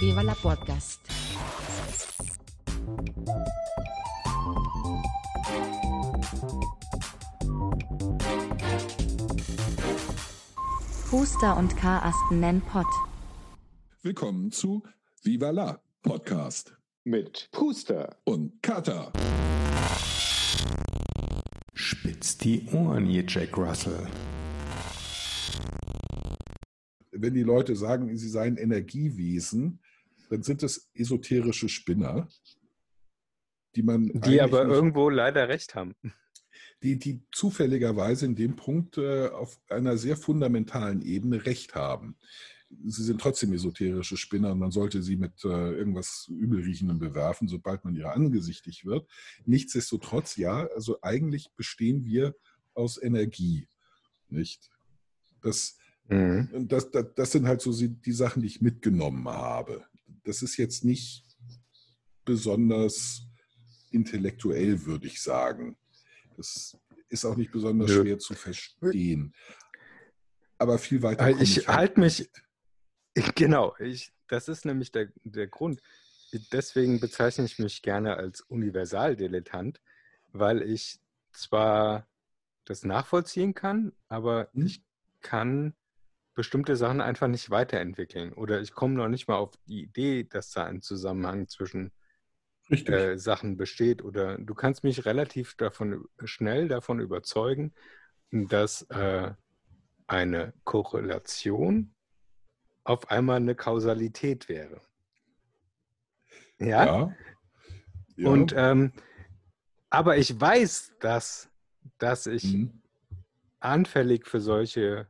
Viva la Podcast. Puster und Karasten nennen Pott. Willkommen zu Viva la Podcast mit Puster und Kata. Spitzt die Ohren, ihr Jack Russell. Wenn die Leute sagen, sie seien Energiewesen, dann sind es esoterische Spinner, die man. Die aber irgendwo leider recht haben. Die, die zufälligerweise in dem Punkt äh, auf einer sehr fundamentalen Ebene recht haben. Sie sind trotzdem esoterische Spinner und man sollte sie mit äh, irgendwas Übelriechendem bewerfen, sobald man ihr angesichtig wird. Nichtsdestotrotz, ja, also eigentlich bestehen wir aus Energie, nicht? Das, mhm. das, das, das sind halt so die Sachen, die ich mitgenommen habe. Das ist jetzt nicht besonders intellektuell, würde ich sagen. Das ist auch nicht besonders Nö. schwer zu verstehen. Aber viel weiter. Ich, ich halt halte mich. Genau, ich, das ist nämlich der, der Grund. Deswegen bezeichne ich mich gerne als Universaldilettant, weil ich zwar das nachvollziehen kann, aber hm. ich kann bestimmte Sachen einfach nicht weiterentwickeln. Oder ich komme noch nicht mal auf die Idee, dass da ein Zusammenhang zwischen äh, Sachen besteht. Oder du kannst mich relativ davon schnell davon überzeugen, dass äh, eine Korrelation auf einmal eine Kausalität wäre. Ja. ja. ja. Und ähm, aber ich weiß, dass, dass ich mhm. anfällig für solche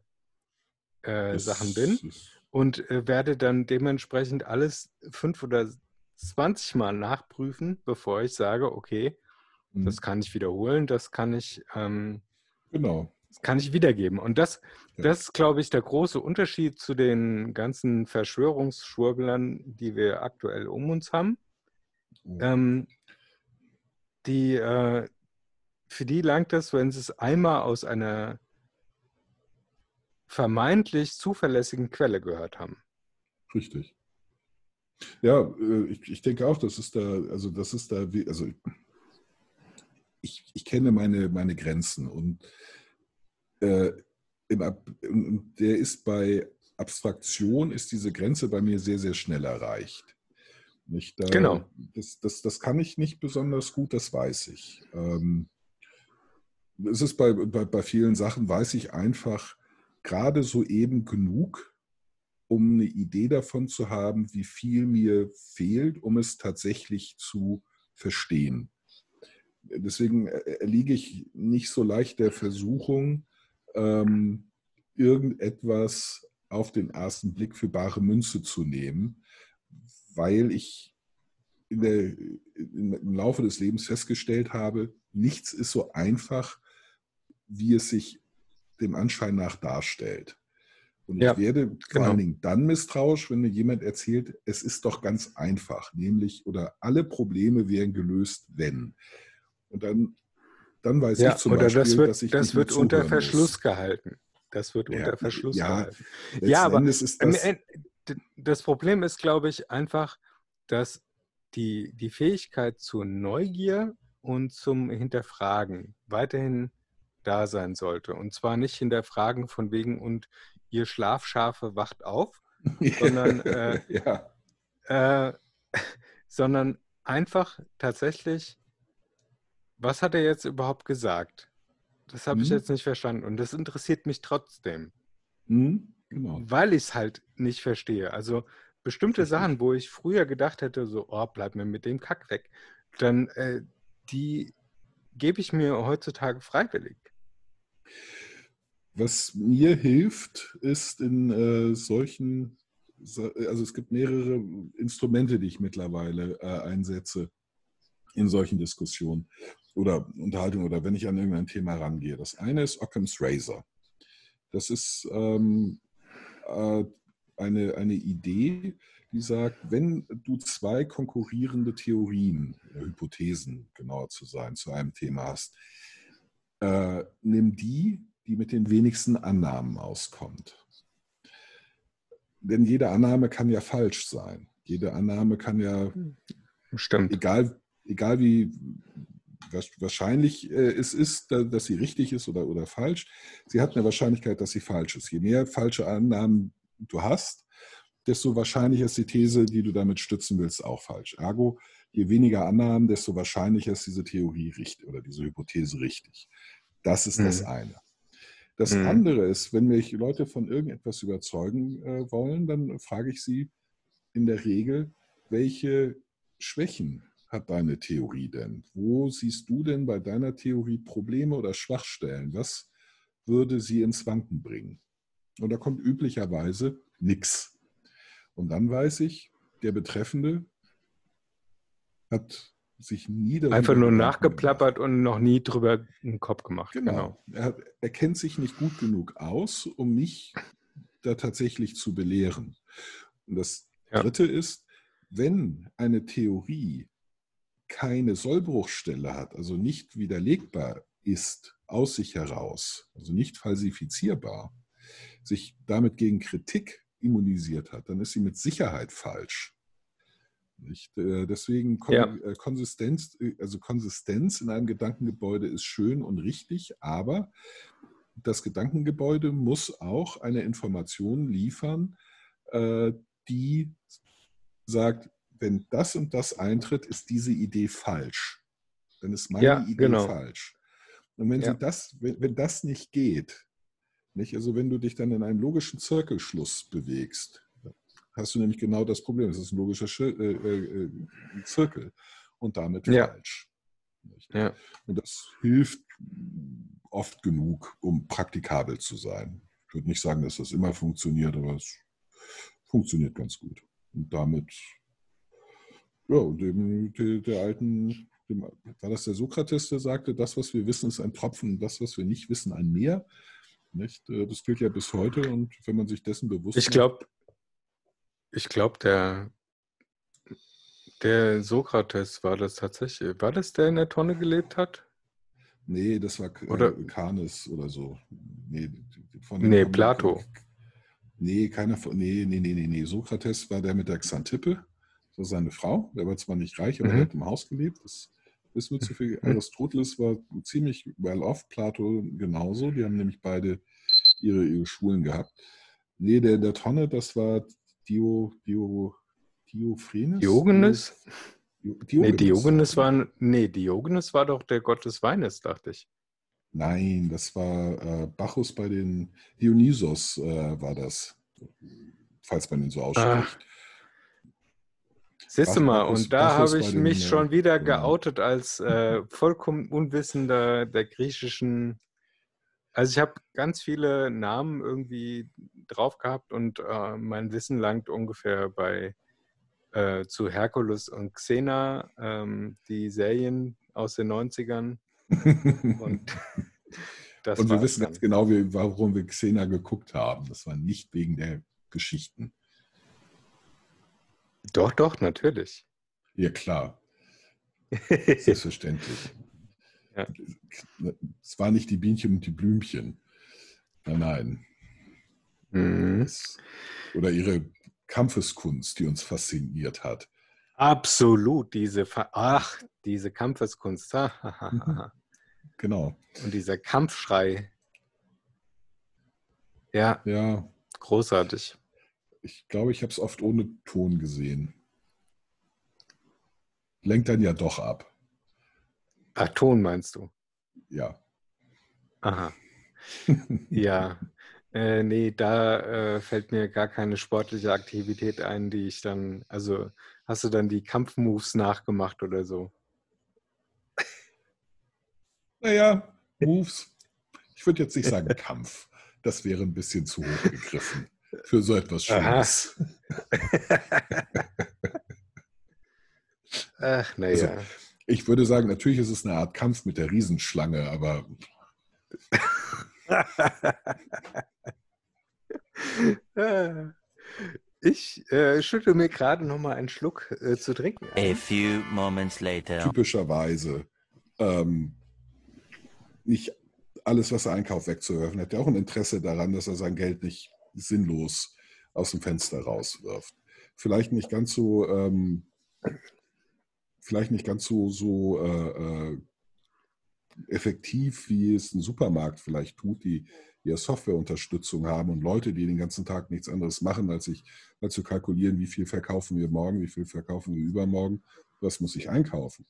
äh, Sachen bin und äh, werde dann dementsprechend alles fünf oder 20 Mal nachprüfen, bevor ich sage, okay, mhm. das kann ich wiederholen, das kann ich, ähm, genau. das kann ich wiedergeben. Und das, ja. das ist, glaube ich, der große Unterschied zu den ganzen Verschwörungsschwurblern, die wir aktuell um uns haben. Mhm. Ähm, die, äh, für die langt es, wenn sie es einmal aus einer vermeintlich zuverlässigen Quelle gehört haben. Richtig. Ja, äh, ich, ich denke auch, das ist da, also das ist da, also ich, ich kenne meine, meine Grenzen und äh, im, der ist bei Abstraktion ist diese Grenze bei mir sehr, sehr schnell erreicht. Nicht, da, genau. Das, das, das kann ich nicht besonders gut, das weiß ich. Ähm, es ist bei, bei, bei vielen Sachen, weiß ich einfach gerade so eben genug, um eine Idee davon zu haben, wie viel mir fehlt, um es tatsächlich zu verstehen. Deswegen erliege ich nicht so leicht der Versuchung, ähm, irgendetwas auf den ersten Blick für bare Münze zu nehmen, weil ich der, im Laufe des Lebens festgestellt habe, nichts ist so einfach, wie es sich dem Anschein nach darstellt. Und ja, ich werde vor genau. allen Dingen dann misstrauisch, wenn mir jemand erzählt, es ist doch ganz einfach, nämlich oder alle Probleme wären gelöst, wenn. Und dann, dann weiß ja, ich zum Beispiel, das wird, dass ich das wird unter Verschluss muss. gehalten. Das wird ja, unter Verschluss ja, gehalten. Ja, aber das, das Problem ist, glaube ich, einfach, dass die, die Fähigkeit zur Neugier und zum Hinterfragen weiterhin da sein sollte. Und zwar nicht hinterfragen von wegen und ihr Schlafschafe wacht auf, sondern, äh, ja. äh, sondern einfach tatsächlich, was hat er jetzt überhaupt gesagt? Das habe mhm. ich jetzt nicht verstanden und das interessiert mich trotzdem. Mhm. Genau. Weil ich es halt nicht verstehe. Also bestimmte. Sachen, wo ich früher gedacht hätte, so, oh, bleib mir mit dem Kack weg, dann äh, die gebe ich mir heutzutage freiwillig. Was mir hilft, ist in äh, solchen, also es gibt mehrere Instrumente, die ich mittlerweile äh, einsetze in solchen Diskussionen oder Unterhaltungen oder wenn ich an irgendein Thema rangehe. Das eine ist Occam's Razor. Das ist ähm, äh, eine, eine Idee, die sagt, wenn du zwei konkurrierende Theorien, Hypothesen genauer zu sein, zu einem Thema hast, äh, nimm die, die mit den wenigsten Annahmen auskommt. Denn jede Annahme kann ja falsch sein. Jede Annahme kann ja, Stimmt. egal, egal wie wahrscheinlich äh, es ist, da- dass sie richtig ist oder, oder falsch, sie hat eine Wahrscheinlichkeit, dass sie falsch ist. Je mehr falsche Annahmen du hast, desto wahrscheinlicher ist die These, die du damit stützen willst, auch falsch. Ergo, je weniger Annahmen, desto wahrscheinlicher ist diese Theorie richtig oder diese Hypothese richtig. Das ist das Mhm. eine. Das Mhm. andere ist, wenn mich Leute von irgendetwas überzeugen äh, wollen, dann frage ich sie in der Regel, welche Schwächen hat deine Theorie denn? Wo siehst du denn bei deiner Theorie Probleme oder Schwachstellen? Was würde sie ins Wanken bringen? Und da kommt üblicherweise nichts. Und dann weiß ich, der Betreffende hat sich nie darüber Einfach nur nachgeplappert und noch nie drüber einen Kopf gemacht. Genau. Er, hat, er kennt sich nicht gut genug aus, um mich da tatsächlich zu belehren. Und das Ja. Dritte ist, wenn eine Theorie keine Sollbruchstelle hat, also nicht widerlegbar ist aus sich heraus, also nicht falsifizierbar, sich damit gegen Kritik immunisiert hat, dann ist sie mit Sicherheit falsch. Nicht? Äh, Deswegen Kon Ja. äh, Konsistenz, äh, also Konsistenz in einem Gedankengebäude ist schön und richtig, aber das Gedankengebäude muss auch eine Information liefern, die sagt, wenn das und das eintritt, ist diese Idee falsch. Dann ist meine Ja, Idee genau. falsch. Und wenn, Ja. sie das, wenn, wenn das nicht geht, nicht, also wenn du dich dann in einem logischen Zirkelschluss bewegst, hast du nämlich genau das Problem. Es ist ein logischer äh, äh, äh, Zirkel und damit Ja. falsch. Ja. Und das hilft oft genug, um praktikabel zu sein. Ich würde nicht sagen, dass das immer funktioniert, aber es funktioniert ganz gut. Und damit, ja, und dem, der, der alten, dem, war das der Sokrates, der sagte, das, was wir wissen, ist ein Tropfen, und das, was wir nicht wissen, ein Meer. Nicht? Äh, Das gilt ja bis heute und wenn man sich dessen bewusst Ich glaube, ich glaube, der, der Sokrates war das tatsächlich. War das, der in der Tonne gelebt hat? Nee, das war Oder- äh, Kanes oder so. Nee, von Nee, Plato. Nee, keiner von. Nee, nee, nee, nee, nee. Sokrates war der mit der Xantippe. Das war seine Frau. Der war zwar nicht reich, aber Mhm. er hat im Haus gelebt. Das wissen wir zu viel. Mhm. Aristoteles war ziemlich well off, Plato genauso. Die haben nämlich beide ihre, ihre Schulen gehabt. Nee, der in der Tonne, das war Dio, Dio, Diophrines? Diogenes? Dio- Nee, Diogenes war, nee, Diogenes war doch der Gott des Weines, dachte ich. Nein, das war äh, Bacchus bei den Dionysos äh, war das, falls man ihn so ausspricht. Siehst du mal, und da habe ich mich schon wieder genau. geoutet als äh, vollkommen Unwissender der griechischen. Also ich habe ganz viele Namen irgendwie drauf gehabt und äh, mein Wissen langt ungefähr bei äh, zu Herkules und Xena, ähm, die Serien aus den 90ern. Und Und wir wissen ganz genau, warum wir Xena geguckt haben. Das war nicht wegen der Geschichten. Doch, doch, natürlich. Ja, klar, selbstverständlich. Ja. Es war nicht die Bienchen und die Blümchen. Nein, nein. Mhm. Oder ihre Kampfeskunst, die uns fasziniert hat. Absolut, diese, Ver ach, diese Kampfeskunst. Genau. Und dieser Kampfschrei. Ja, Ja, großartig. Ich glaube, ich habe es oft ohne Ton gesehen. Lenkt dann ja doch ab. Ach, Ton meinst du? Ja. Aha. Ja. Äh, nee, da äh, fällt mir gar keine sportliche Aktivität ein, die ich dann, also hast du dann die Kampfmoves nachgemacht oder so? Naja, Moves. Ich würde jetzt nicht sagen Kampf. Das wäre ein bisschen zu hoch gegriffen für so etwas. Schönes. Ach, Also, naja. Ich würde sagen, natürlich ist es eine Art Kampf mit der Riesenschlange, aber Ich äh, schütte mir gerade noch mal einen Schluck äh, zu trinken. A ein. few moments later. typischerweise ähm, nicht alles, was er einkauft, wegzuwerfen. Er hat ja auch ein Interesse daran, dass er sein Geld nicht sinnlos aus dem Fenster rauswirft. vielleicht nicht ganz so, ähm, vielleicht nicht ganz so, so äh, äh, effektiv, wie es ein Supermarkt vielleicht tut, die ja Softwareunterstützung haben und Leute, die den ganzen Tag nichts anderes machen, als, ich, als zu kalkulieren, wie viel verkaufen wir morgen, wie viel verkaufen wir übermorgen, was muss ich einkaufen.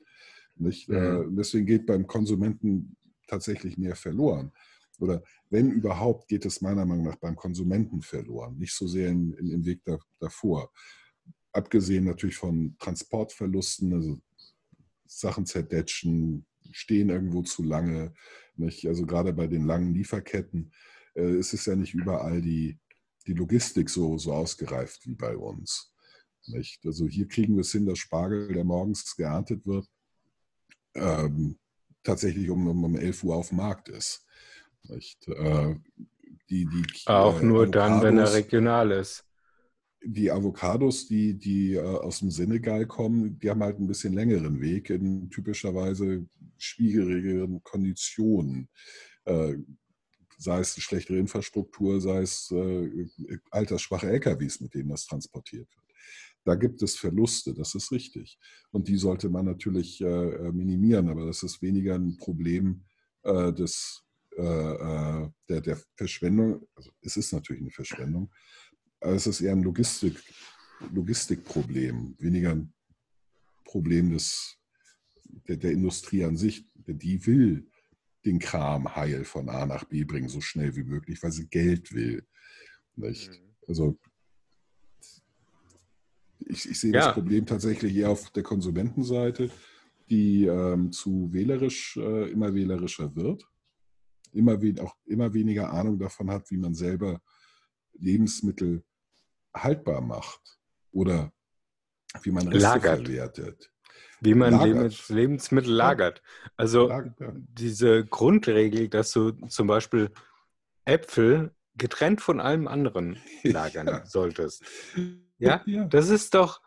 Nicht? Mhm. deswegen geht beim Konsumenten tatsächlich mehr verloren. Oder wenn überhaupt, geht es meiner Meinung nach beim Konsumenten verloren, nicht so sehr in, in, im Weg da, davor. Abgesehen natürlich von Transportverlusten, also Sachen zerdetschen, stehen irgendwo zu lange. Nicht? Also gerade bei den langen Lieferketten äh, ist es ja nicht überall die, die Logistik so, so ausgereift wie bei uns. Nicht? Also hier kriegen wir es hin, dass Spargel, der morgens geerntet wird, ähm, tatsächlich um, um, um 11 Uhr auf dem Markt ist. Nicht? Äh, die, die, Auch äh, nur dann, wenn er regional ist. Die Avocados, die, die äh, aus dem Senegal kommen, die haben halt ein bisschen längeren Weg in typischerweise schwierigeren Konditionen. Äh, sei es schlechtere Infrastruktur, sei es äh, altersschwache LKWs, mit denen das transportiert wird. Da gibt es Verluste, das ist richtig. Und die sollte man natürlich minimieren, aber das ist weniger ein Problem des, äh, äh, der, der Verschwendung. Also es ist natürlich eine Verschwendung, aber es ist eher ein Logistik, Logistikproblem, weniger ein Problem des, der, der Industrie an sich. Die will den Kram heil von A nach B bringen, so schnell wie möglich, weil sie Geld will. Nicht? Mhm. Also ich, ich sehe ja. das Problem tatsächlich eher auf der Konsumentenseite, die ähm, zu wählerisch, äh, immer wählerischer wird, immer, we auch immer weniger Ahnung davon hat, wie man selber Lebensmittel haltbar macht oder wie man Reste lagert. verwertet. Wie man lagert. Lebensmittel lagert. Also lagert, ja. diese Grundregel, dass du zum Beispiel Äpfel getrennt von allem anderen lagern ja. solltest. Ja? ja? das ist doch,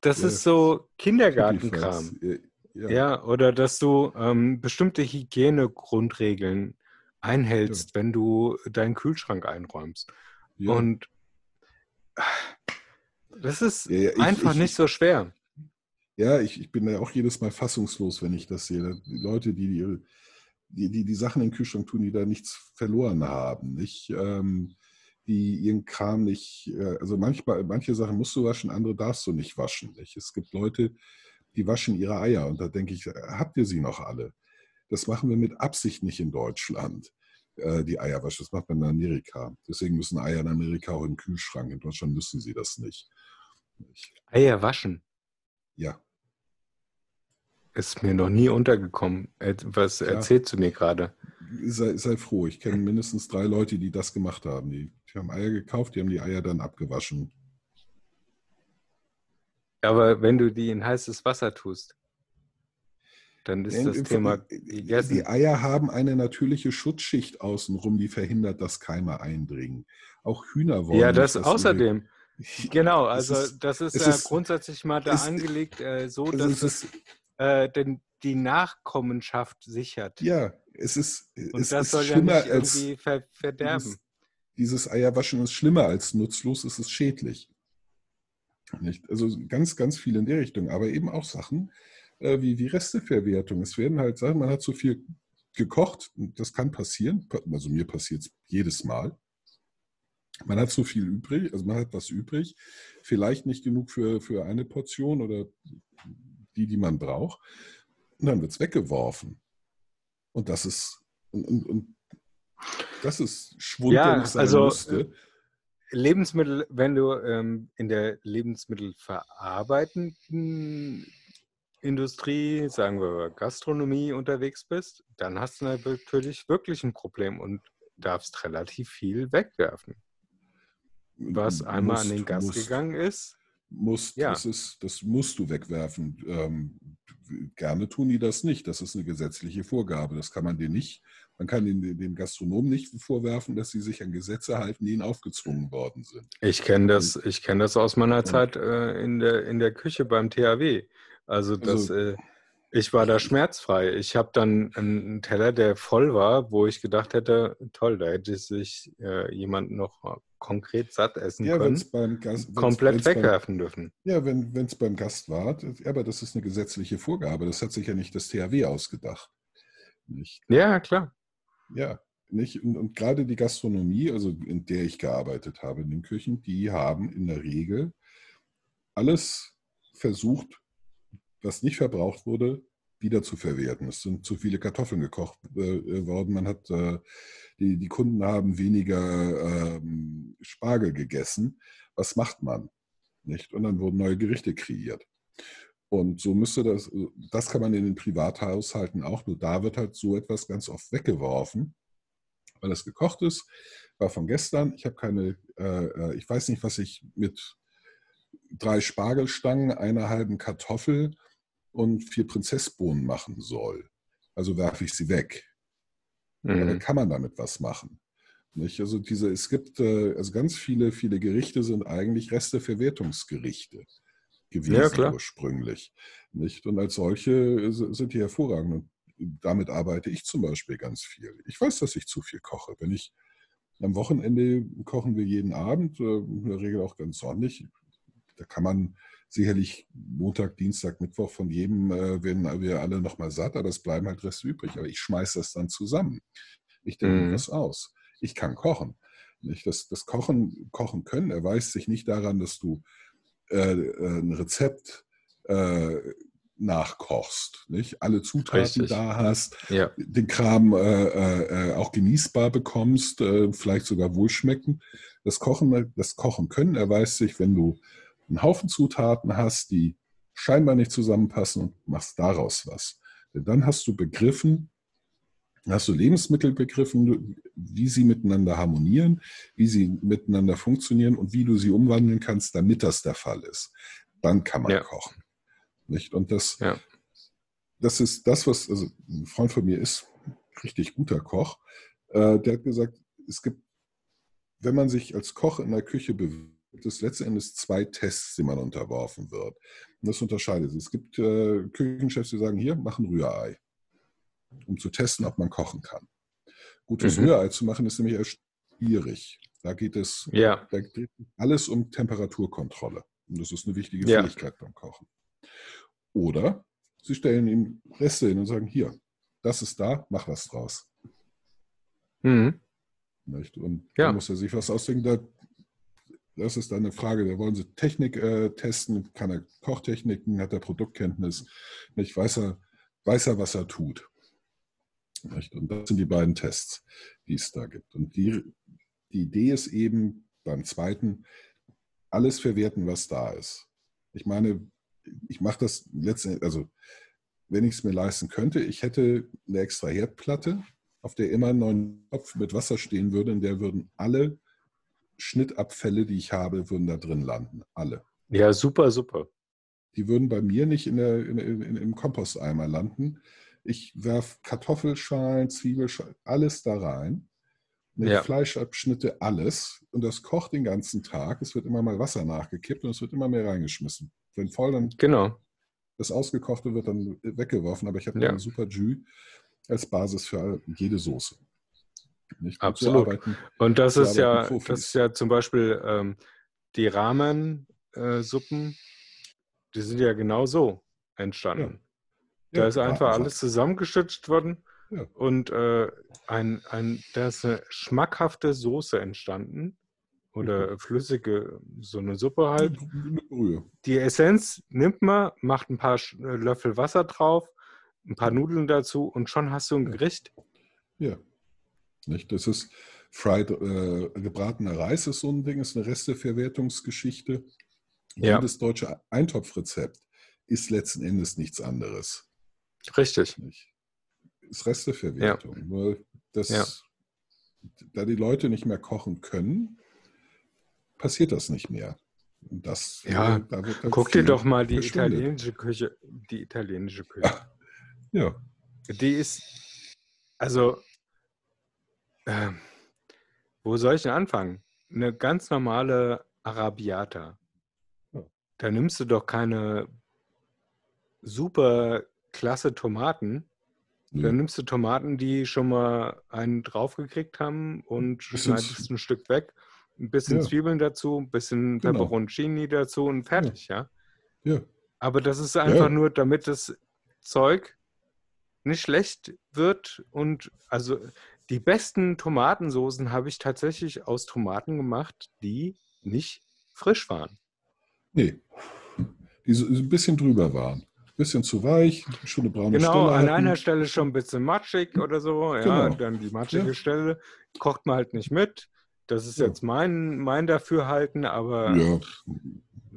das ist so Kindergartenkram. Ja. ja. oder dass du ähm, bestimmte Hygienegrundregeln einhältst, wenn du deinen Kühlschrank einräumst. Und das ist ich, einfach ich, nicht so schwer. Ja, ich, ich bin ja auch jedes Mal fassungslos, wenn ich das sehe. Die Leute, die die, die, die, Sachen in den Kühlschrank tun, die da nichts verloren haben. Nicht? Ähm, die ihren Kram nicht, äh, also manchmal, manche Sachen musst du waschen, andere darfst du nicht waschen. Nicht? Es gibt Leute, die waschen ihre Eier und da denke ich, habt ihr sie noch alle? Das machen wir mit Absicht nicht in Deutschland, äh, die Eierwasche. Das macht man in Amerika. Deswegen müssen Eier in Amerika auch im Kühlschrank. In Deutschland müssen sie das nicht. Eier waschen? Ja. Ist mir noch nie untergekommen. Was erzählst ja. du mir gerade? sei, sei froh. Ich kenne mindestens drei Leute, die das gemacht haben. Die, die haben Eier gekauft, die haben die Eier dann abgewaschen. Aber wenn du die in heißes Wasser tust, dann ist das Thema gegessen. Die Eier haben eine natürliche Schutzschicht außenrum, die verhindert, dass Keime eindringen. Auch Hühner wollen. Ja, das außerdem. Genau, also ist, das ist ja ist, grundsätzlich mal da ist, angelegt, äh, so also dass es, äh, den, die Nachkommenschaft sichert. Ja, es ist, Und es das ist soll schlimmer ja nicht irgendwie als ver verderben. Dieses, dieses, Eierwaschen ist schlimmer als nutzlos, es ist schädlich. Nicht? Also ganz, ganz viel in der Richtung, aber eben auch Sachen äh, wie, wie Resteverwertung. Es werden halt Sachen, man hat zu viel gekocht, das kann passieren, also mir passiert es jedes Mal. Man hat zu viel übrig, also man hat was übrig, vielleicht nicht genug für, für eine Portion oder die, die man braucht. Und dann wird es weggeworfen. Und das ist, und, und, und das ist Schwund, ja, also, müsste. Äh, Lebensmittel, wenn du ähm, in der Lebensmittelverarbeitenden Industrie, sagen wir Gastronomie unterwegs bist, dann hast du natürlich wirklich ein Problem und darfst relativ viel wegwerfen. Was einmal musst, an den Gast musst, gegangen ist. Musst, ja. das, ist, das musst du wegwerfen. Ähm, gerne tun die das nicht. Das ist eine gesetzliche Vorgabe. Das kann man denen nicht, man kann den, den Gastronomen nicht vorwerfen, dass sie sich an Gesetze halten, die ihnen aufgezwungen worden sind. Ich kenne das, ich kenne das aus meiner Zeit äh, in, der, in der Küche beim THW. Also das, also, äh, ich war da schmerzfrei. Ich habe dann einen Teller, der voll war, wo ich gedacht hätte, toll, da hätte sich äh, jemand noch konkret satt essen Ja, wenn können, es beim Gast wenn's- komplett wenn's beim- wegwerfen dürfen. Ja, wenn es beim Gast war, aber das ist eine gesetzliche Vorgabe. Das hat sich ja nicht das THW ausgedacht. Nicht? Ja, klar. Ja, nicht? Und, und gerade die Gastronomie, also in der ich gearbeitet habe, in den Küchen, die haben in der Regel alles versucht, was nicht verbraucht wurde, wieder zu verwerten. Es sind zu viele Kartoffeln gekocht äh, worden. Man hat, äh, die, die Kunden haben weniger ähm, Spargel gegessen. Was macht man? Nicht? Und dann wurden neue Gerichte kreiert. Und so müsste das, das kann man in den Privathaushalten auch, nur da wird halt so etwas ganz oft weggeworfen, weil es gekocht ist, war von gestern. Ich habe keine, äh, äh, ich weiß nicht, was ich mit drei Spargelstangen, einer halben Kartoffel und vier Prinzessbohnen machen soll. Also werfe ich sie weg. Aber dann Mhm. kann man damit was machen. Nicht? Also diese, es gibt, äh, also ganz viele, viele Gerichte sind eigentlich Resteverwertungsgerichte gewesen Ja, ursprünglich. Nicht? Und als solche äh, sind die hervorragend. Und damit arbeite ich zum Beispiel ganz viel. Ich weiß, dass ich zu viel koche. Wenn ich am Wochenende kochen wir jeden Abend, äh, in der Regel auch ganz ordentlich. Da kann man sicherlich Montag, Dienstag, Mittwoch von jedem äh, werden wir alle nochmal satt, aber es bleiben halt Reste übrig. Aber ich schmeiße das dann zusammen. Ich denke Mhm. was aus. Ich kann kochen. Nicht? Das, das Kochen, Kochen können erweist sich nicht daran, dass du äh, äh, ein Rezept äh, nachkochst, nicht? alle Zutaten Richtig. da hast, Ja, den Kram äh, äh, äh, auch genießbar bekommst, äh, vielleicht sogar wohlschmecken. Das Kochen, das Kochen können erweist sich, wenn du einen Haufen Zutaten hast, die scheinbar nicht zusammenpassen und machst daraus was. Denn dann hast du begriffen, hast du Lebensmittel begriffen, wie sie miteinander harmonieren, wie sie miteinander funktionieren und wie du sie umwandeln kannst, damit das der Fall ist. Dann kann man Ja. kochen. Nicht? Und das, Ja. das ist das, was, also ein Freund von mir ist richtig guter Koch, äh, der hat gesagt, es gibt, wenn man sich als Koch in der Küche bewegt, gibt es letzten Endes zwei Tests, die man unterworfen wird. Und das unterscheidet sich. Es gibt äh, Küchenchefs, die sagen, hier, mach ein Rührei, um zu testen, ob man kochen kann. Gutes Mhm. Rührei zu machen ist nämlich erst schwierig. Da geht es ja, da geht alles um Temperaturkontrolle. Und das ist eine wichtige Ja. Fähigkeit beim Kochen. Oder Sie stellen ihm Reste hin und sagen, hier, das ist da, mach was draus. mhm. Nicht? Und Ja. da muss er sich was ausdenken. Da, das ist dann eine Frage, da wollen Sie Technik äh, testen, kann er Kochtechniken, hat er Produktkenntnis, nicht? Weiß, er, weiß er, was er tut. Nicht? Und das sind die beiden Tests, die es da gibt. Und die, die Idee ist eben beim zweiten, alles verwerten, was da ist. Ich meine, ich mache das letztendlich, also wenn ich es mir leisten könnte, ich hätte eine extra Herdplatte, auf der immer ein neuer Topf mit Wasser stehen würde, in der würden alle Schnittabfälle, die ich habe, würden da drin landen. Alle. ja, super, super. Die würden bei mir nicht in der, in, in, im Komposteimer landen. Ich werfe Kartoffelschalen, Zwiebelschalen, alles da rein. Mit Ja. Fleischabschnitte, alles. Und das kocht den ganzen Tag. Es wird immer mal Wasser nachgekippt und es wird immer mehr reingeschmissen. Wenn voll, dann Genau. das Ausgekochte wird dann weggeworfen, aber ich habe Ja. eine super Jus als Basis für jede Soße. Nicht? Absolut. Und das ist ja, Profis. das ist ja zum Beispiel ähm, die Ramen-Suppen, die sind ja genau so entstanden. Da Ja, ist einfach also- alles zusammengeschüttet worden Ja. und äh, ein, ein, da ist eine schmackhafte Soße entstanden oder flüssige, so eine Suppe halt. Eine Brühe. Die Essenz nimmt man, macht ein paar äh, Löffel Wasser drauf, ein paar Nudeln dazu und schon hast du ein Ja. Gericht. Ja. Nicht? Das ist fried, äh, gebratener Reis ist so ein Ding, ist eine Resteverwertungsgeschichte. Ja. Jedes deutsche Eintopfrezept ist letzten Endes nichts anderes. Richtig. Nicht? Ist Resteverwertung. Nur das, Ja. da die Leute nicht mehr kochen können, passiert das nicht mehr. Und das, Ja, äh, da Guck dir doch mal die italienische Küche, die italienische Küche. Ja, Die ist, also, ähm, wo soll ich denn anfangen? Eine ganz normale Arabiata. Ja. Da nimmst du doch keine super klasse Tomaten. Da nimmst du Tomaten, die schon mal einen draufgekriegt haben und schneidest ein Stück weg ein bisschen Ja. Zwiebeln dazu, ein bisschen Genau. Peperoncini dazu und fertig, ja. Ja. Aber das ist einfach Ja. nur, damit das Zeug nicht schlecht wird und also die besten Tomatensoßen habe ich tatsächlich aus Tomaten gemacht, die nicht frisch waren. Nee. Die so ein bisschen drüber waren. Ein bisschen zu weich, schon eine braune Genau, Stelle an hatten. einer Stelle schon ein bisschen matschig oder so. Ja, Genau. dann die matschige Ja. Stelle kocht man halt nicht mit. Das ist Ja. jetzt mein, mein Dafürhalten, aber Ja,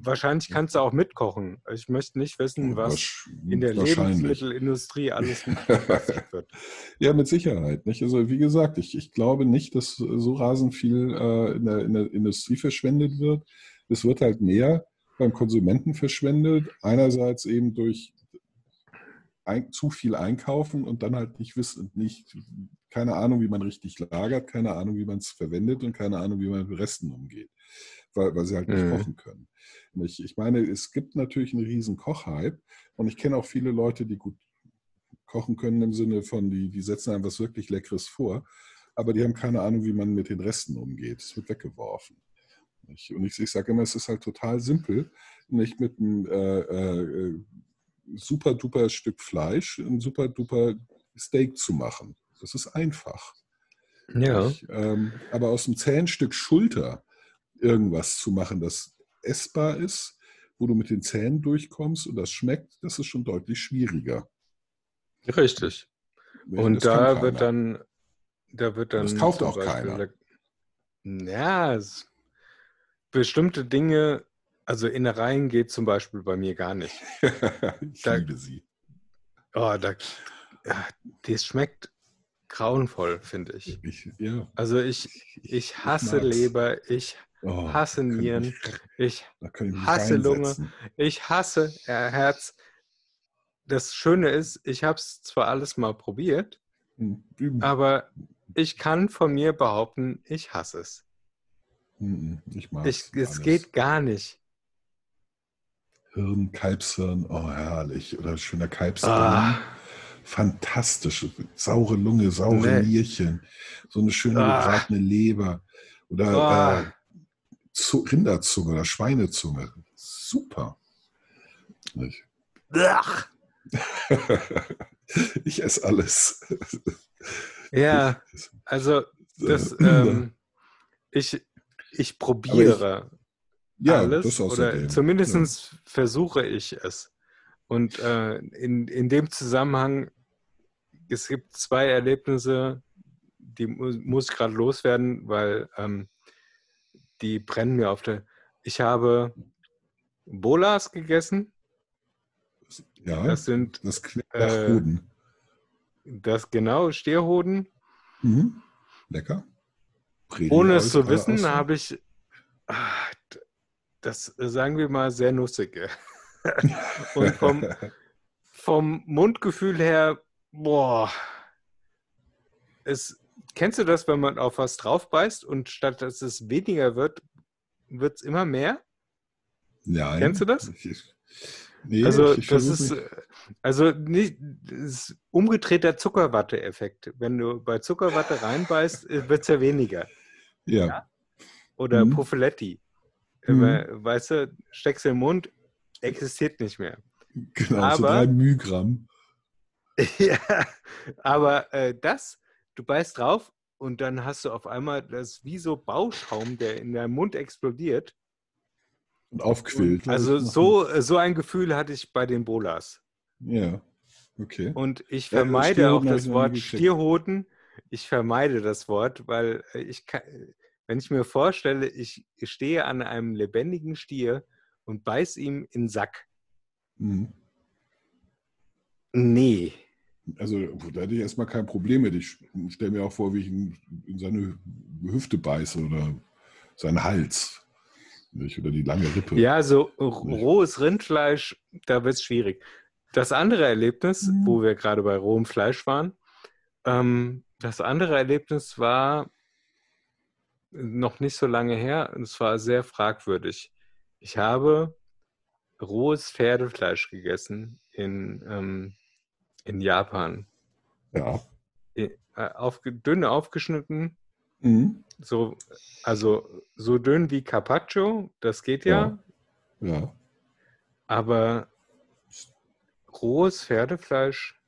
wahrscheinlich kannst du auch mitkochen. Ich möchte nicht wissen, was in der. Lebensmittelindustrie alles wird. Ja, mit Sicherheit. Nicht? Also wie gesagt, ich, ich glaube nicht, dass so rasend viel äh, in, der, in der Industrie verschwendet wird. Es wird halt mehr beim Konsumenten verschwendet. Einerseits eben durch ein, zu viel einkaufen und dann halt nicht wissen, nicht, keine Ahnung, wie man richtig lagert, keine Ahnung, wie man es verwendet und keine Ahnung, wie man mit Resten umgeht, weil, weil sie halt nicht Mhm. kochen können. Nicht? Ich meine, es gibt natürlich einen riesen Kochhype und ich kenne auch viele Leute, die gut kochen können im Sinne von, die, die setzen einem was wirklich Leckeres vor, aber die haben keine Ahnung, wie man mit den Resten umgeht. Es wird weggeworfen. Nicht? Und ich, ich sage immer, es ist halt total simpel, nicht mit einem äh, äh, super duper Stück Fleisch ein super duper Steak zu machen. Das ist einfach. Ja. Nicht? Ähm, aber aus einem zähen Stück Schulter irgendwas zu machen, das essbar ist, wo du mit den Zähnen durchkommst und das schmeckt, das ist schon deutlich schwieriger. Richtig. Nicht? Und da wird dann, da wird dann. Das kauft auch keiner. Ja, es, bestimmte Dinge, also Innereien geht zum Beispiel bei mir gar nicht. ich da- liebe sie. Oh, da, ja, das schmeckt grauenvoll, finde ich. Ich, ja. Also ich, ich hasse mag's. Leber, ich Oh, hasse ich Nieren, ich ich hasse Lunge. reinsetzen. Ich hasse äh, Herz. Das Schöne ist, ich habe es zwar alles mal probiert, Hm, üben. aber ich kann von mir behaupten, ich hasse es. Hm, Ich mag Ich, es geht gar nicht. Hirn, Kalbshirn, oh herrlich. Oder schöner Kalbsdarm. Ah, Fantastisch. Saure Lunge, saure Nee. Nierchen. So eine schöne Ah. gebratene Leber. Oder Ah. äh, Rinderzunge oder Schweinezunge. Super. Nicht? ach. ich esse alles. ja, also das, Äh, ähm, ich, ich probiere ja, alles oder zumindest versuche ich es. Und äh, in, in dem Zusammenhang, es gibt zwei Erlebnisse, die mu muss ich gerade loswerden, weil ähm, die brennen mir auf der. Ich habe Bolas gegessen. Ja, Das sind das klingt äh, Hoden. das genau Stierhoden. Mhm. Lecker. Predi Ohne es zu alle wissen, habe ich d- das, äh, sagen wir mal, sehr nussige. Und vom, vom Mundgefühl her, boah. Es, kennst du das, wenn man auf was drauf beißt und statt dass es weniger wird, wird es immer mehr? Nein. Kennst du das? Ich, nee, also, ich, ich das ist, mich- äh, also nicht, das ist umgedrehter Zuckerwatte-Effekt. Wenn du bei Zuckerwatte reinbeißt, wird es ja weniger. ja. Oder Mhm. Pufferetti. Mhm. We- Weißt du, steckst in den Mund, existiert nicht mehr. Genau, so Aber- drei Mühgramm. ja, aber äh, das, du beißt drauf und dann hast du auf einmal das wie so Bauschaum, der in deinem Mund explodiert. Und aufquillt. Also so, so ein Gefühl hatte ich bei den Bolas. Ja, okay. Und ich Ja, vermeide auch Stierhoden hab das Wort. Stierhoden. Ich vermeide das Wort, weil ich kann, wenn ich mir vorstelle, ich stehe an einem lebendigen Stier und beiß ihm in den Sack. Mhm. Nee. Also da hätte ich erstmal kein Problem mit. Ich stelle mir auch vor, wie ich ihn in seine Hüfte beiße oder seinen Hals. Nicht? Oder die lange Rippe. Ja, so rohes Rindfleisch, da wird es schwierig. Das andere Erlebnis, Mhm. wo wir gerade bei rohem Fleisch waren, ähm, das andere Erlebnis war noch nicht so lange her und es war sehr fragwürdig. Ich habe rohes Pferdefleisch gegessen in, ähm, in Japan. Ja. Äh, aufge dünn aufgeschnitten Mhm. So, also so dünn wie Carpaccio, das geht ja, Ja. aber rohes Pferdefleisch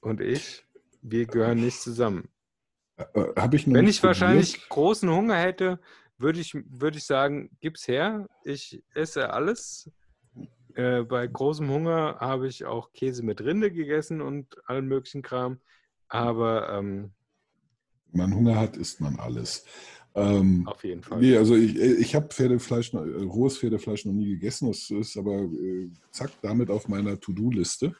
und ich, wir gehören nicht zusammen. Äh, Habe ich Wenn nicht ich wahrscheinlich probiert. großen Hunger hätte, würde ich, würde ich sagen, gib's her. Ich esse alles. Äh, bei großem Hunger habe ich auch Käse mit Rinde gegessen und allen möglichen Kram. Aber ähm, man Hunger hat, isst man alles. Ähm, auf jeden Fall. nee, also ich, ich habe Pferdefleisch, äh, rohes Pferdefleisch noch nie gegessen. Das ist aber äh, zack damit auf meiner To-Do-Liste.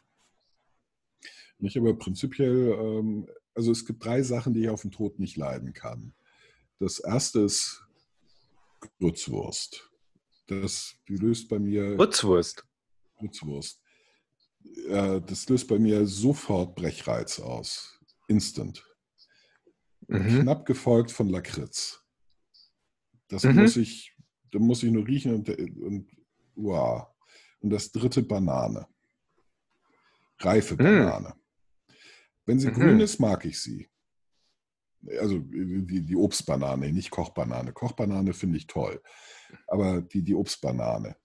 Nicht aber prinzipiell, ähm, also es gibt drei Sachen, die ich auf den Tod nicht leiden kann. Das erste ist Grützwurst. Das die löst bei mir Putzwurst. Grützwurst. Äh, das löst bei mir sofort Brechreiz aus. Instant. Mhm. Knapp gefolgt von Lakritz. Das Mhm. muss ich, da muss ich nur riechen und, und wow. Und das dritte Banane. Reife Mhm. Banane. Wenn sie Mhm. grün ist, mag ich sie. Also die, die Obstbanane, nicht Kochbanane. Kochbanane finde ich toll. Aber die, die Obstbanane.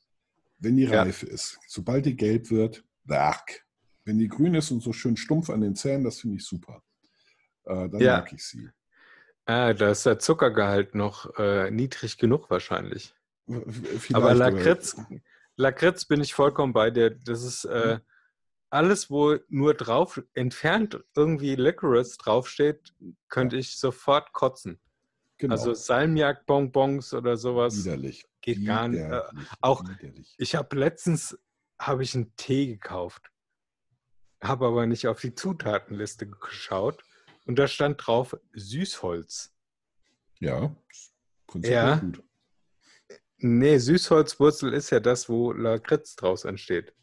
Wenn die Ja. reif ist, sobald die gelb wird, werk. Wenn die grün ist und so schön stumpf an den Zähnen, das finde ich super. Äh, dann Ja. mag ich sie. Ah, da ist der Zuckergehalt noch äh, niedrig genug wahrscheinlich. Vielleicht, Aber Lakritz, Lakritz bin ich vollkommen bei dir. Das ist äh, alles, wo nur drauf entfernt irgendwie Licorice draufsteht, könnte ich sofort kotzen. genau, Also Salmiak-Bonbons oder sowas widerlich. Geht gar nicht. Äh, auch- ich habe letztens habe ich einen Tee gekauft, habe aber nicht auf die Zutatenliste geschaut und da stand drauf Süßholz. Ja, prinzipiell Ja. gut. Nee, Süßholzwurzel ist ja das, wo Lakritz draus entsteht.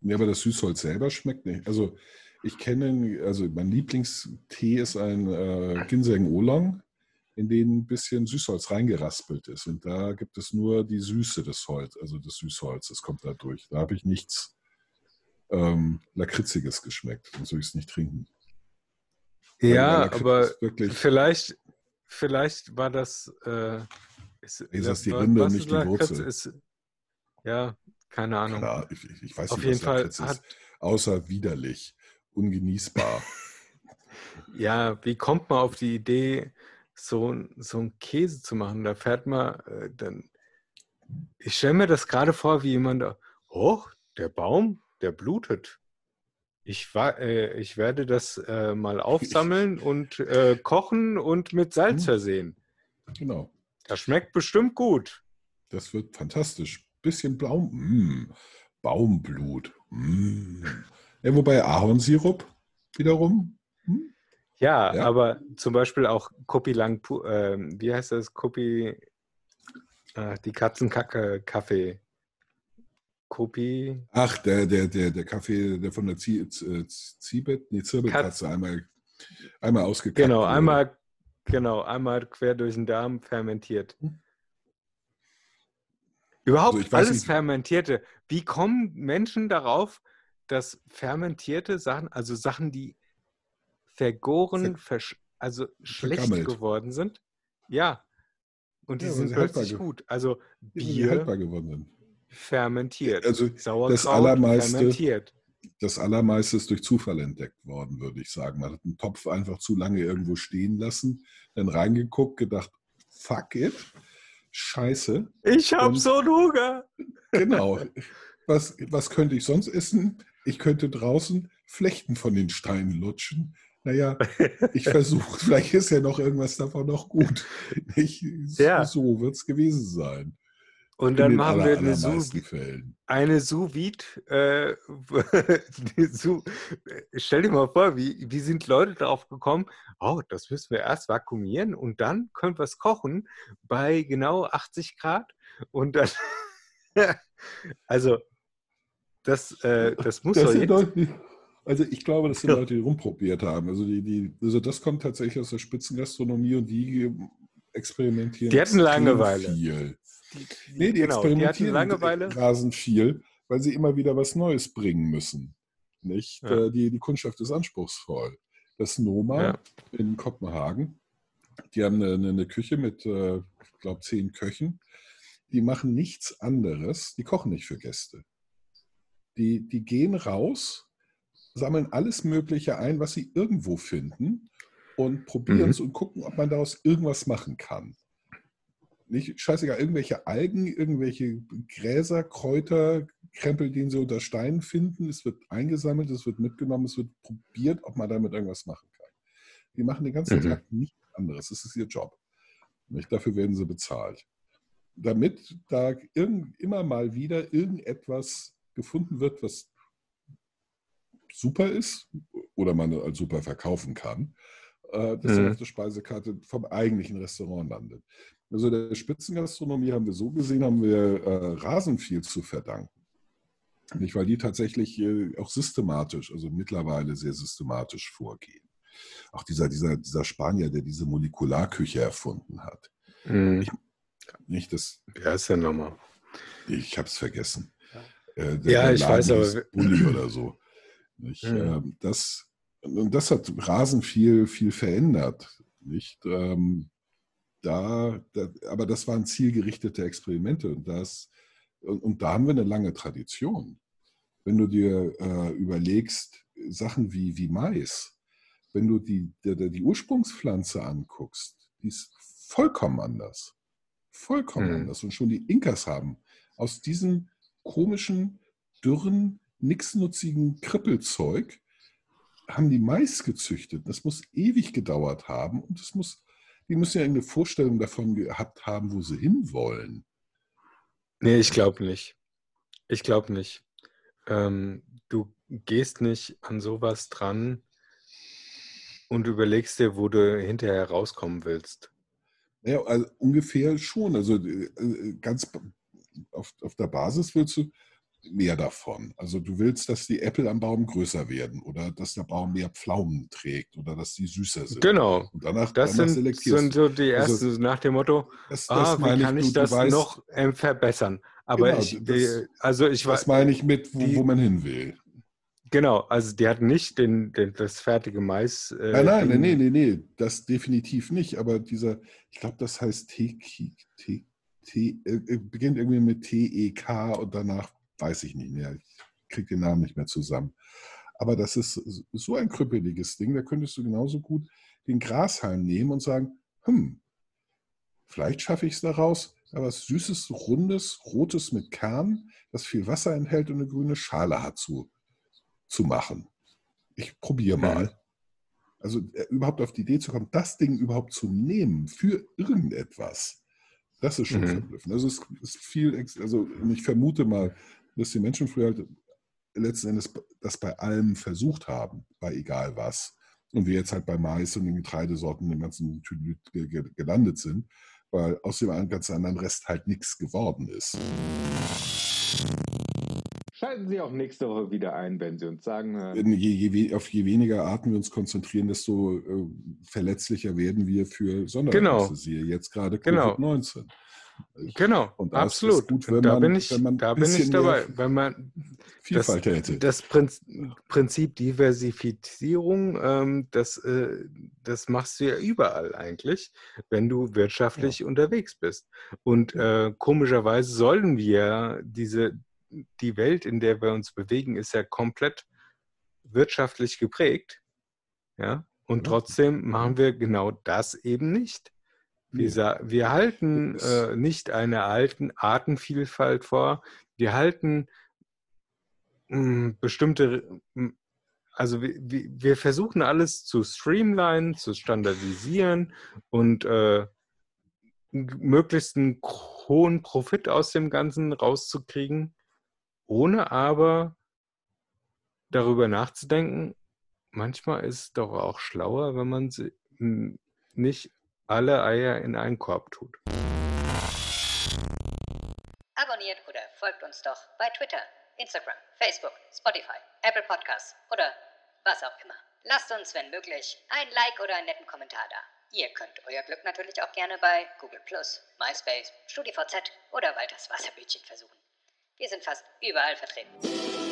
Ja, aber das Süßholz selber schmeckt nicht. Also ich kenne, also mein Lieblingstee ist ein äh, Ginseng Oolong, in den ein bisschen Süßholz reingeraspelt ist. Und da gibt es nur die Süße des Holz, also des Süßholzes kommt da durch. Da habe ich nichts ähm, Lakritziges geschmeckt, sonst würde ich es nicht trinken. Ja, aber vielleicht, vielleicht war das. Äh, ist, Ist das die Rinde, was nicht die Lakritz? Wurzel? Ist, ja, keine Ahnung. klar, ich, ich- ich weiß Auf nicht, jeden was Fall Lakritz hat, ist, außer widerlich, ungenießbar. ja, wie kommt man auf die Idee, so, so einen Käse zu machen? Da fährt man äh, dann. Ich stelle mir das gerade vor, wie jemand, da, oh, der Baum, der blutet. Ich, äh, ich werde das äh, mal aufsammeln und äh, kochen und mit Salz Hm. versehen. genau. Das schmeckt bestimmt gut. Das wird fantastisch. Bisschen Baum, mm, Baumblut. Mm. Ja, wobei Ahornsirup wiederum. Ja, Ja. aber zum Beispiel auch Kopi Lang, ähm, wie heißt das? Kopi, äh, die Katzenkacke Kaffee. Kopi, Ach, der, der, der, der Kaffee, der von der Z- Ziebet, nee, Zirbelkatze einmal, einmal ausgekackt genau, wurde. einmal, genau, einmal quer durch den Darm fermentiert. Hm. Überhaupt Also alles nicht- Fermentierte. Wie kommen Menschen darauf, dass fermentierte Sachen, also Sachen, die vergoren, versch also schlecht vergammelt. geworden sind, ja, und die Ja, sind plötzlich gut. Also Bier haltbar geworden sind. fermentiert, Also Sauerkraut allermeiste- fermentiert. das Allermeiste ist durch Zufall entdeckt worden, würde ich sagen. Man hat einen Topf einfach zu lange irgendwo stehen lassen, dann reingeguckt, gedacht, fuck it, scheiße. Ich hab Und- so einen Hunger. Genau. Was, was könnte ich sonst essen? Ich könnte draußen Flechten von den Steinen lutschen. Naja, ich versuche, vielleicht ist ja noch irgendwas davon noch gut. Nicht? Ja. So wird es gewesen sein. Und In dann machen wir eine allermeisten Sous Fällen. eine sous vide. Äh, sous, stell dir mal vor, wie, wie sind Leute darauf gekommen? Oh, das müssen wir erst vakuumieren und dann können wir es kochen bei genau 80 Grad. Und dann, also, das, äh, das muss Das doch jetzt. Also ich glaube, das sind Ja. Leute, die rumprobiert haben. Also, die, die, also das kommt tatsächlich aus der Spitzengastronomie und die experimentieren. Die hatten Langeweile. Viel. Die, Nee, die genau, die experimentieren Langeweile. rasend viel, weil sie immer wieder was Neues bringen müssen. Nicht? Ja. Äh, Die, die Kundschaft ist anspruchsvoll. Das Noma Ja. in Kopenhagen. Die haben eine, eine Küche mit, äh, ich glaube, zehn Köchen. Die machen nichts anderes. Die kochen nicht für Gäste. Die, die gehen raus, sammeln alles Mögliche ein, was sie irgendwo finden und probieren es und gucken, ob man daraus irgendwas machen kann. Nicht scheißegal, irgendwelche Algen, irgendwelche Gräser, Kräuter, Krempel, den sie unter Steinen finden. Es wird eingesammelt, es wird mitgenommen, es wird probiert, ob man damit irgendwas machen kann. Die machen den ganzen Mhm. Tag nichts anderes. Das ist ihr Job. Nicht? Dafür werden sie bezahlt. Damit da irgend, immer mal wieder irgendetwas gefunden wird, was super ist oder man als super verkaufen kann, äh, das dann Mhm. auf der Speisekarte vom eigentlichen Restaurant landet. Also der Spitzengastronomie haben wir so gesehen, haben wir äh, Rasen viel zu verdanken. Nicht, weil die tatsächlich äh, auch systematisch, also mittlerweile sehr systematisch vorgehen. Auch dieser, dieser, dieser Spanier, der diese Molekularküche erfunden hat. Mhm. Nicht das, Wie heißt der nochmal? ich habe es vergessen. Äh, Ja, ich weiß, aber- Bulli oder so. Nicht? Mhm. Das, und das hat Rasen viel, viel verändert. Nicht? Ähm, da, da, aber das waren zielgerichtete Experimente und, das, und, und da haben wir eine lange Tradition. Wenn du dir äh, überlegst, Sachen wie, wie Mais, wenn du die, die, die Ursprungspflanze anguckst, die ist vollkommen anders. Vollkommen Mhm. anders. Und schon die Inkas haben aus diesem komischen, dürren, nichtsnutzigen Krippelzeug haben die Mais gezüchtet. Das muss ewig gedauert haben und es muss, die müssen ja eine Vorstellung davon gehabt haben, wo sie hinwollen. Nee, ich glaube nicht. Ich glaube nicht. Ähm, du gehst nicht an sowas dran und überlegst dir, wo du hinterher rauskommen willst. Ja, also ungefähr schon. Also äh, ganz b- auf, auf der Basis willst du mehr davon. Also du willst, dass die Äpfel am Baum größer werden oder dass der Baum mehr Pflaumen trägt oder dass die süßer sind. Genau. Und danach, Das danach sind, sind so die Also, ersten nach dem Motto, Das, ah, das wie meine kann du- ich du das weißt, noch ähm, verbessern? Aber Genau, ich, das- äh, also ich Das meine ich mit, wo, die- wo man hin will. genau, also die hatten nicht den, den, das fertige Mais. Äh, Nein, nein, Ding. nee, nee, nee, das definitiv nicht. Aber dieser, ich glaube, das heißt T, T, T, äh, beginnt irgendwie mit T-E-K und danach weiß ich nicht mehr. Ich kriege den Namen nicht mehr zusammen. Aber das ist so ein krüppeliges Ding, da könntest du genauso gut den Grashalm nehmen und sagen, hm, vielleicht schaffe ich es daraus, da was Süßes, Rundes, Rotes mit Kern, das viel Wasser enthält und eine grüne Schale hat, zu, zu machen. Ich probiere mal. Also äh, überhaupt auf die Idee zu kommen, das Ding überhaupt zu nehmen für irgendetwas, das ist schon Mhm. verblüffend. Also es ist viel, also ich vermute mal, dass die Menschen früher halt letzten Endes das bei allem versucht haben, bei egal was. Und wir jetzt halt bei Mais und den Getreidesorten, den ganzen Tüdelüt ge- ge- gelandet sind, weil aus dem einen ganz anderen Rest halt nichts geworden ist. Schalten Sie auch nächste Woche wieder ein, wenn Sie uns sagen hören. Je, je, auf je weniger Arten wir uns konzentrieren, desto äh, verletzlicher werden wir für Sonderereignisse. Genau. Siehe jetzt gerade Genau. Covid-19. Ich- Genau, absolut. gut, wenn da man- bin ich, da bin ich dabei. Wenn man Vielfalt hätte. das Prinz, Prinzip Diversifizierung, ähm, das, äh, das machst du ja überall eigentlich, wenn du wirtschaftlich unterwegs bist. Und äh, komischerweise sollten wir diese, die Welt, in der wir uns bewegen, ist ja komplett wirtschaftlich geprägt. Ja? Und Ja. trotzdem machen wir genau das eben nicht. Wir, sa- wir halten äh, nicht eine alten Artenvielfalt vor. Wir halten mh, bestimmte, mh, also wir, wir versuchen alles zu streamlinen, zu standardisieren und äh, möglichst einen hohen Profit aus dem Ganzen rauszukriegen, ohne aber darüber nachzudenken, manchmal ist es doch auch schlauer, wenn man nicht alle Eier in einen Korb tut. Abonniert oder folgt uns doch bei Twitter, Instagram, Facebook, Spotify, Apple Podcasts oder was auch immer. Lasst uns, wenn möglich, ein Like oder einen netten Kommentar da. Ihr könnt euer Glück natürlich auch gerne bei Google MySpace, StudiVZ oder Walters Wasserbildchen versuchen. Wir sind fast überall vertreten.